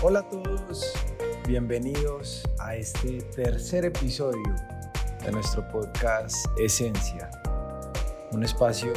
Hola a todos, bienvenidos a este tercer episodio de nuestro podcast Esencia, un espacio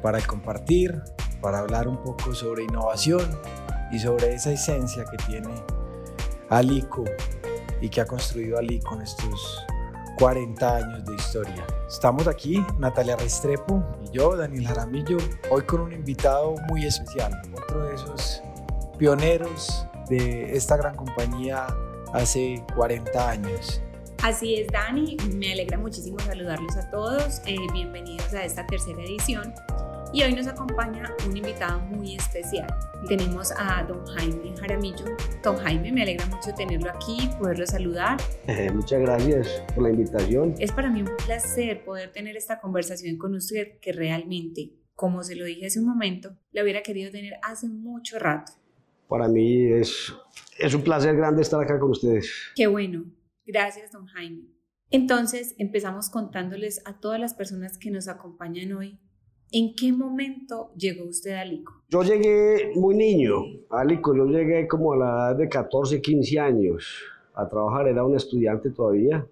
para compartir, para hablar un poco sobre innovación y sobre esa esencia que tiene Alico y que ha construido Alico en estos 40 años de historia. Estamos aquí, Natalia Restrepo y yo, Daniel Jaramillo, hoy con un invitado muy especial, otro de esos pioneros de esta gran compañía hace 40 años. Así es, Dani. Me alegra muchísimo saludarlos a todos. Eh, bienvenidos a esta tercera edición. Y hoy nos acompaña un invitado muy especial. Tenemos a don Jaime Jaramillo. Don Jaime, me alegra mucho tenerlo aquí, poderlo saludar. Eh, muchas gracias por la invitación. Es para mí un placer poder tener esta conversación con usted que realmente, como se lo dije hace un momento, la hubiera querido tener hace mucho rato. Para mí es, es un placer grande estar acá con ustedes. Qué bueno. Gracias, don Jaime. Entonces, empezamos contándoles a todas las personas que nos acompañan hoy ¿En qué momento llegó usted a Alico? Yo llegué muy niño a Alico, yo llegué como a la edad de 14, 15 años a trabajar, era un estudiante todavía.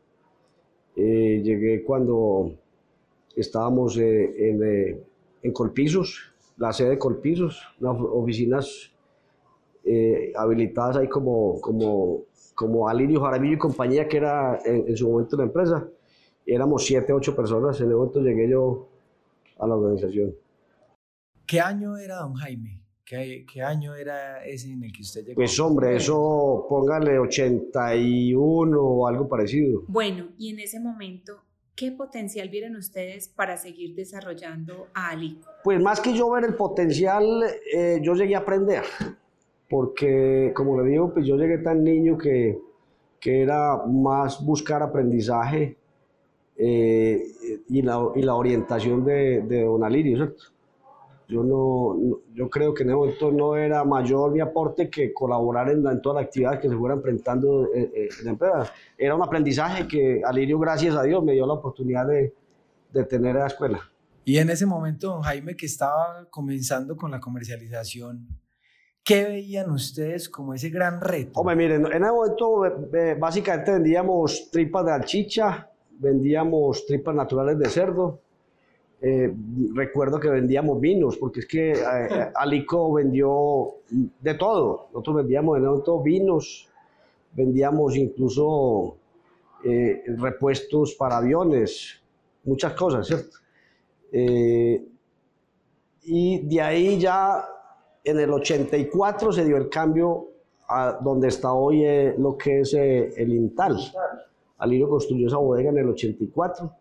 Eh, llegué cuando estábamos eh, en, eh, en, Colpisos, la sede de Colpisos, unas oficinas habilitadas ahí como, como, como Alirio Jaramillo y compañía, que era en, en su momento la empresa. Éramos 7, 8 personas, en el momento llegué yo a la organización. ¿Qué año era don Jaime? ¿Qué, ¿Qué, año era ese en el que usted llegó? Pues hombre, eso póngale 81 o algo parecido. Bueno, y en ese momento, ¿qué potencial vieron ustedes para seguir desarrollando a Alico? Pues más que yo ver el potencial, eh, yo llegué a aprender, porque como le digo, pues yo llegué tan niño que, que era más buscar aprendizaje eh, y, la, y, la, orientación de, de don Alirio, ¿cierto? Yo, no, yo creo que en ese momento no era mayor mi aporte que colaborar en, en todas las actividades que se fueran enfrentando en, en, la empresa. Era un aprendizaje que Alirio, gracias a Dios, me dio la oportunidad de, de tener en la escuela. Y en ese momento, don Jaime, que estaba comenzando con la comercialización, ¿qué veían ustedes como ese gran reto? Hombre, miren, en ese momento eh, básicamente vendíamos tripas de alchicha, vendíamos tripas naturales de cerdo. Eh, recuerdo que vendíamos vinos, porque es que eh, Alico vendió de todo. Nosotros vendíamos de todo vinos, vendíamos incluso eh, repuestos para aviones, muchas cosas, ¿cierto? y de ahí ya en el 84 se dio el cambio a donde está hoy lo que es el Intal. Alirio construyó esa bodega en el 84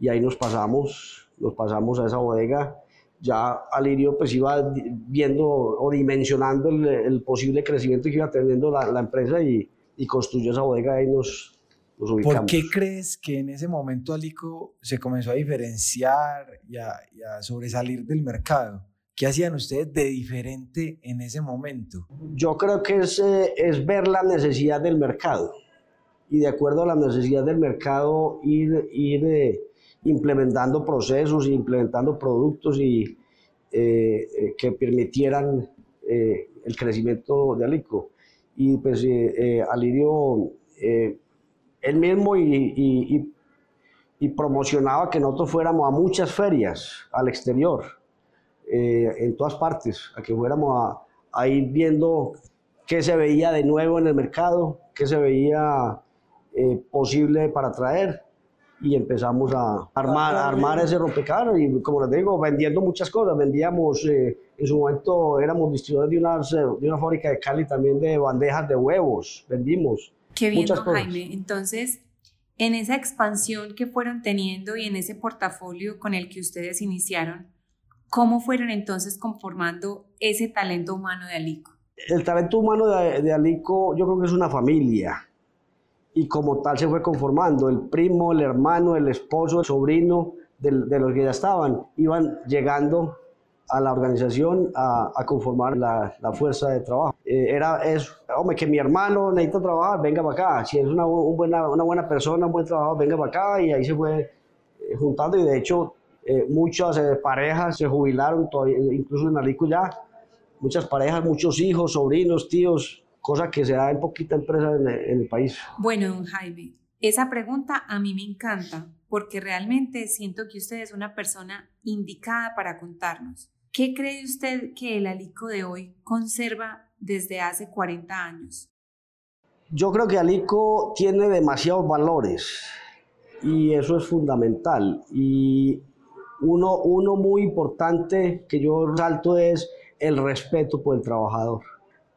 y ahí nos pasamos, nos pasamos a esa bodega. Ya Alirio pues iba viendo o dimensionando el, posible crecimiento que iba teniendo la, la empresa y, y, construyó esa bodega y nos, nos ubicamos. ¿Por qué crees que en ese momento Alico se comenzó a diferenciar y a, y a sobresalir del mercado? ¿Qué hacían ustedes de diferente en ese momento? Yo creo que es, eh, es ver la necesidad del mercado y de acuerdo a la necesidad del mercado ir, ir eh, implementando procesos, implementando productos y, eh, que permitieran el crecimiento de Alico. Y pues Alirio, él mismo y, y, promocionaba que nosotros fuéramos a muchas ferias al exterior, en todas partes, a que fuéramos a, a ir viendo qué se veía de nuevo en el mercado, qué se veía eh, posible para traer y empezamos a armar, armar ese rompecabezas y como les digo, vendiendo muchas cosas, vendíamos, eh, en su momento éramos distribuidores de una, de una fábrica de Cali también de bandejas de huevos, vendimos. Qué bien, muchas Jaime. Entonces, en esa expansión que fueron teniendo y en ese portafolio con el que ustedes iniciaron, ¿cómo fueron entonces conformando ese talento humano de Alico? El talento humano de, de Alico yo creo que es una familia y como tal se fue conformando. El primo, el hermano, el esposo, el sobrino de, de los que ya estaban iban llegando a la organización a, a conformar la, la, fuerza de trabajo. Eh, era eso, hombre, que mi hermano necesita trabajar, venga para acá. Si es una, un buena, una buena persona, un buen trabajo, venga para acá. Y ahí se fue eh, juntando y de hecho eh, muchas eh, parejas se jubilaron, todavía, incluso en Alico ya. Muchas parejas, muchos hijos, sobrinos, tíos, cosa que se da en poquita empresa en, en el país. Bueno, don Jaime, esa pregunta a mí me encanta porque realmente siento que usted es una persona indicada para contarnos. ¿Qué cree usted que el Alico de hoy conserva desde hace 40 años? Yo creo que Alico tiene demasiados valores y eso es fundamental. Y uno, uno muy importante que yo resalto es el respeto por el trabajador.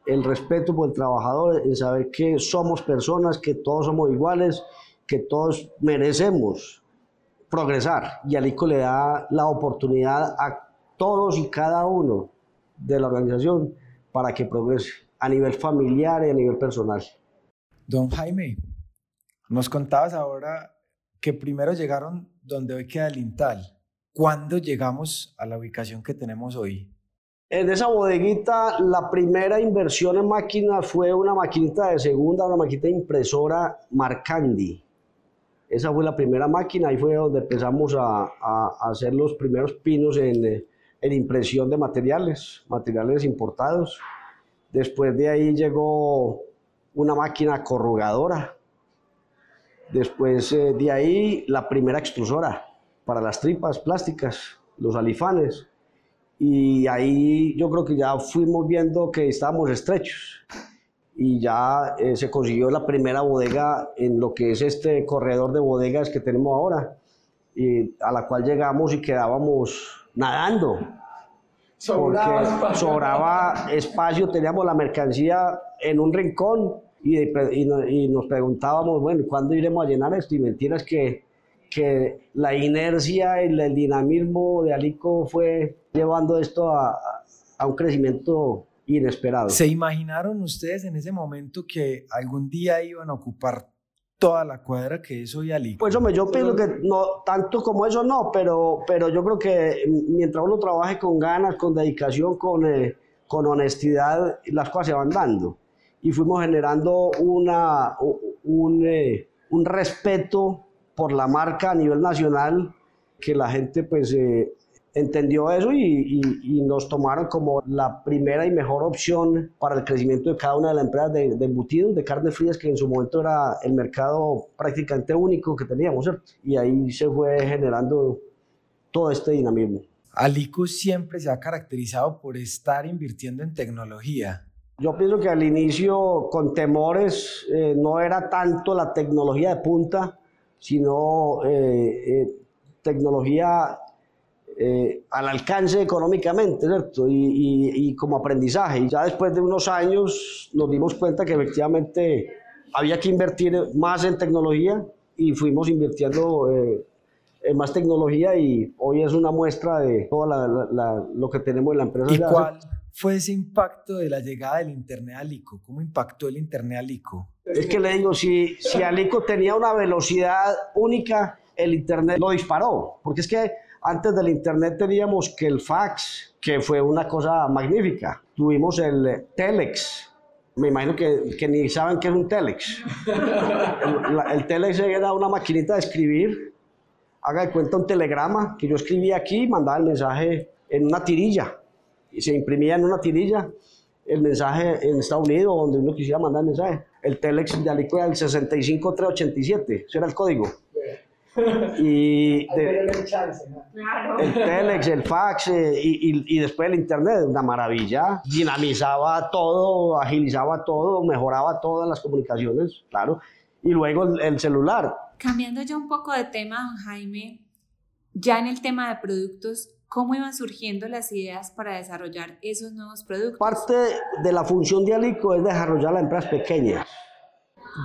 El respeto por el trabajador, en saber que somos personas, que todos somos iguales, que todos merecemos progresar. Y Alico le da la oportunidad a todos y cada uno de la organización para que progrese a nivel familiar y a nivel personal. Don Jaime, nos contabas ahora que primero llegaron donde hoy queda el Intal. ¿Cuándo llegamos a la ubicación que tenemos hoy? En esa bodeguita, la primera inversión en máquinas fue una maquinita de segunda, una maquinita impresora Marcandi. Esa fue la primera máquina, ahí fue donde empezamos a, hacer los primeros pinos en, en impresión de materiales, materiales importados. Después de ahí llegó una máquina corrugadora. Después eh, de ahí la primera extrusora para las tripas plásticas, los alifanes. Y ahí yo creo que ya fuimos viendo que estábamos estrechos. Y ya eh, se consiguió la primera bodega en lo que es este corredor de bodegas que tenemos ahora, y a la cual llegamos y quedábamos nadando. Sobraba porque espacio. sobraba espacio, teníamos la mercancía en un rincón y, y, y nos preguntábamos, bueno, ¿cuándo iremos a llenar esto? Y mentiras que, que la inercia y el dinamismo de Alico fue llevando esto a, a un crecimiento inesperado. ¿Se imaginaron ustedes en ese momento que algún día iban a ocupar toda la cuadra que es hoy Alico? Pues hombre, yo pienso que no, tanto como eso no, pero, pero yo creo que mientras uno trabaje con ganas, con dedicación, con, eh, con honestidad, las cosas se van dando. Y fuimos generando una, un, eh, un respeto por la marca a nivel nacional, que la gente pues eh, entendió eso y, y, y, nos tomaron como la primera y mejor opción para el crecimiento de cada una de las empresas de, de embutidos, de carnes frías, que en su momento era el mercado prácticamente único que teníamos, ¿cierto? Y ahí se fue generando todo este dinamismo. Alico siempre se ha caracterizado por estar invirtiendo en tecnología. Yo pienso que al inicio, con temores, eh, no era tanto la tecnología de punta, sino eh, eh, tecnología eh, al alcance económicamente, ¿cierto? Y, y, y, como aprendizaje. Y ya después de unos años nos dimos cuenta que efectivamente había que invertir más en tecnología y fuimos invirtiendo eh, en más tecnología y hoy es una muestra de todo la, la, la, lo que tenemos en la empresa. ¿Y cuál fue ese impacto de la llegada del Internet a Alico? ¿Cómo impactó el Internet a Alico? Es que le digo, si, si Alico tenía una velocidad única, el Internet lo disparó, porque es que antes del Internet teníamos que el fax, que fue una cosa magnífica. Tuvimos el Telex. Me imagino que, que ni saben qué es un Telex. El, Telex era una maquinita de escribir. Haga de cuenta un telegrama que yo escribía aquí mandaba el mensaje en una tirilla. Y se imprimía en una tirilla el mensaje en Estados Unidos, donde uno quisiera mandar el mensaje. El Telex de Alico era el 65387, ese era el código. Y de, el telex, el fax eh, y, y, y, después el internet, una maravilla. Dinamizaba todo, agilizaba todo, mejoraba todas las comunicaciones, claro. Y luego el, el celular. Cambiando ya un poco de tema, don Jaime, ya en el tema de productos, ¿cómo iban surgiendo las ideas para desarrollar esos nuevos productos? Parte de la función de Alico es desarrollar las empresas pequeñas.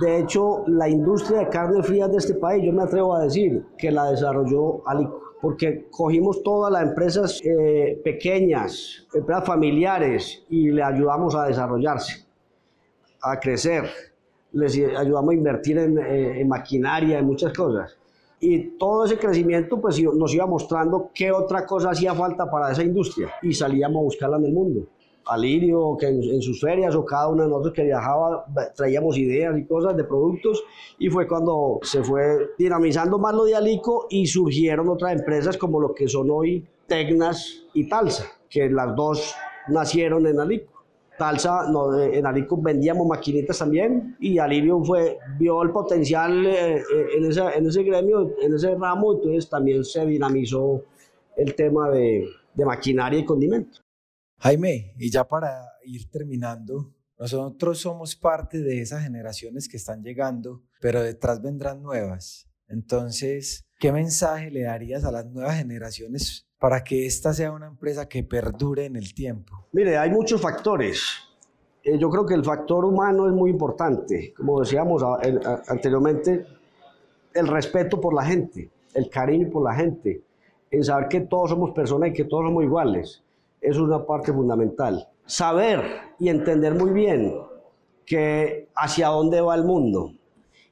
De hecho, la industria de carne fría de este país, yo me atrevo a decir que la desarrolló Alico, porque cogimos todas las empresas eh, pequeñas, empresas familiares, y le ayudamos a desarrollarse, a crecer, les ayudamos a invertir en, eh, en maquinaria, en muchas cosas. Y todo ese crecimiento pues, nos iba mostrando qué otra cosa hacía falta para esa industria, y salíamos a buscarla en el mundo. Alirio, que en, en, sus ferias o cada uno de nosotros que viajaba traíamos ideas y cosas de productos y fue cuando se fue dinamizando más lo de Alico y surgieron otras empresas como lo que son hoy Tecnas y Talsa, que las dos nacieron en Alico. Talsa, no, en Alico vendíamos maquinitas también y Alirio fue, vio el potencial en, ese, en ese gremio, en ese ramo, entonces también se dinamizó el tema de, de maquinaria y condimento. Jaime, y ya para ir terminando, nosotros somos parte de esas generaciones que están llegando, pero detrás vendrán nuevas. Entonces, ¿qué mensaje le darías a las nuevas generaciones para que esta sea una empresa que perdure en el tiempo? Mire, hay muchos factores. Eh, yo creo que el factor humano es muy importante. Como decíamos anteriormente, el respeto por la gente, el cariño por la gente, en saber que todos somos personas y que todos somos iguales. Eso es una parte fundamental saber y entender muy bien que hacia dónde va el mundo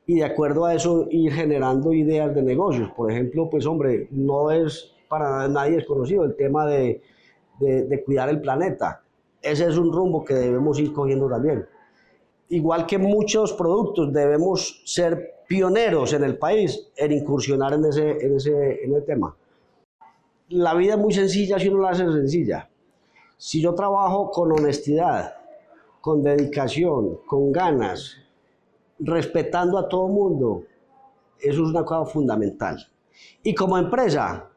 y de acuerdo a eso ir generando ideas de negocios. Por ejemplo, pues hombre, no es para nadie desconocido el tema de, de, cuidar el planeta. Ese es un rumbo que debemos ir cogiendo también. Igual que muchos productos, debemos ser pioneros en el país en incursionar en ese, en ese, en ese tema. La vida es muy sencilla si uno la hace sencilla. Si yo trabajo con honestidad, con dedicación, con ganas, respetando a todo el mundo, eso es una cosa fundamental. Y como empresa,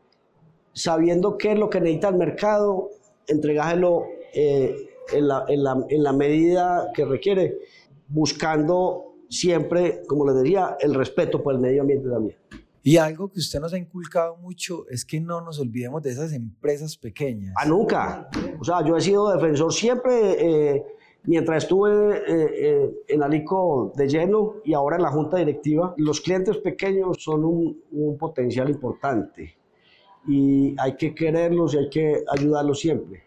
sabiendo qué es lo que necesita el mercado, entregárselo eh, en, la, en, la, en la medida que requiere, buscando siempre, como les decía, el respeto por el medio ambiente también. Y algo que usted nos ha inculcado mucho es que no nos olvidemos de esas empresas pequeñas. Ah, nunca. O sea, yo he sido defensor siempre, eh, mientras estuve eh, eh, en Alico de lleno y ahora en la junta directiva, los clientes pequeños son un, un potencial importante y hay que quererlos y hay que ayudarlos siempre.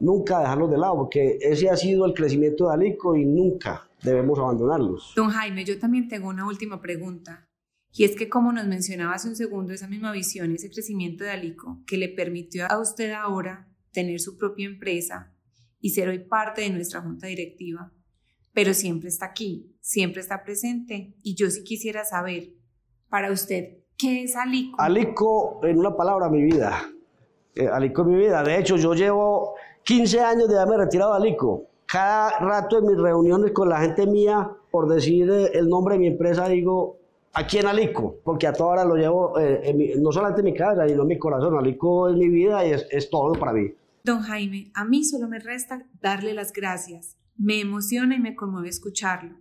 Nunca dejarlos de lado, porque ese ha sido el crecimiento de Alico y nunca debemos abandonarlos. Don Jaime, yo también tengo una última pregunta. Y es que, como nos mencionaba hace un segundo, esa misma visión, ese crecimiento de Alico, que le permitió a usted ahora tener su propia empresa y ser hoy parte de nuestra junta directiva, pero siempre está aquí, siempre está presente. Y yo sí quisiera saber, para usted, ¿qué es Alico? Alico, en una palabra, mi vida. Eh, Alico es mi vida. De hecho, yo llevo 15 años de haberme retirado de Alico. Cada rato en mis reuniones con la gente mía, por decir eh, el nombre de mi empresa, digo, aquí en Alico, porque a toda hora lo llevo, eh, no solamente en mi casa, sino en mi corazón. Alico es mi vida y es, es todo para mí. Don Jaime, a mí solo me resta darle las gracias. Me emociona y me conmueve escucharlo.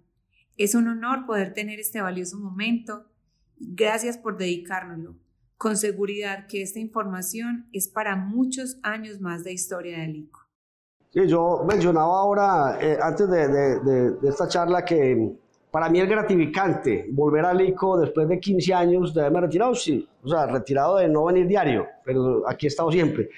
Es un honor poder tener este valioso momento. Gracias por dedicárnoslo. Con seguridad que esta información es para muchos años más de historia de Alico. Sí, yo mencionaba ahora, eh, antes de, de, de, esta charla, que para mí es gratificante volver al ICO después de 15 años de haberme retirado, sí, o sea, retirado de no venir diario, pero aquí he estado siempre.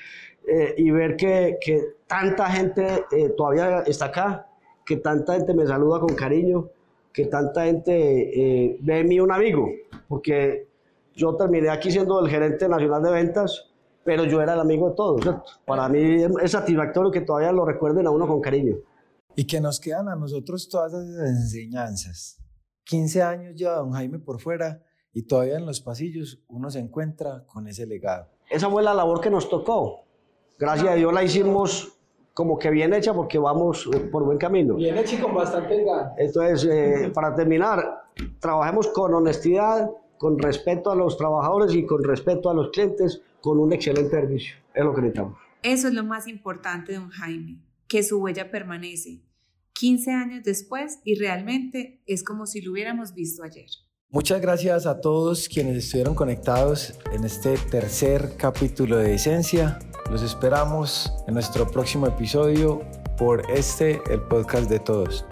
Eh, y ver que, que tanta gente eh, todavía está acá, que tanta gente me saluda con cariño, que tanta gente eh, ve en mí un amigo, porque yo terminé aquí siendo el gerente nacional de ventas, pero yo era el amigo de todos, ¿cierto? Para mí es satisfactorio que todavía lo recuerden a uno con cariño. Y que nos quedan a nosotros todas esas enseñanzas. 15 años ya don Jaime por fuera y todavía en los pasillos uno se encuentra con ese legado. Esa fue la labor que nos tocó. Gracias a Dios la hicimos como que bien hecha porque vamos eh, por buen camino. Bien hecha y con bastante ganas. Entonces, eh, para terminar, trabajemos con honestidad, con respeto a los trabajadores y con respeto a los clientes, con un excelente servicio. Es lo que necesitamos. Eso es lo más importante, don Jaime que su huella permanece 15 años después y realmente es como si lo hubiéramos visto ayer. Muchas gracias a todos quienes estuvieron conectados en este tercer capítulo de Esencia. Los esperamos en nuestro próximo episodio por este, el podcast de todos.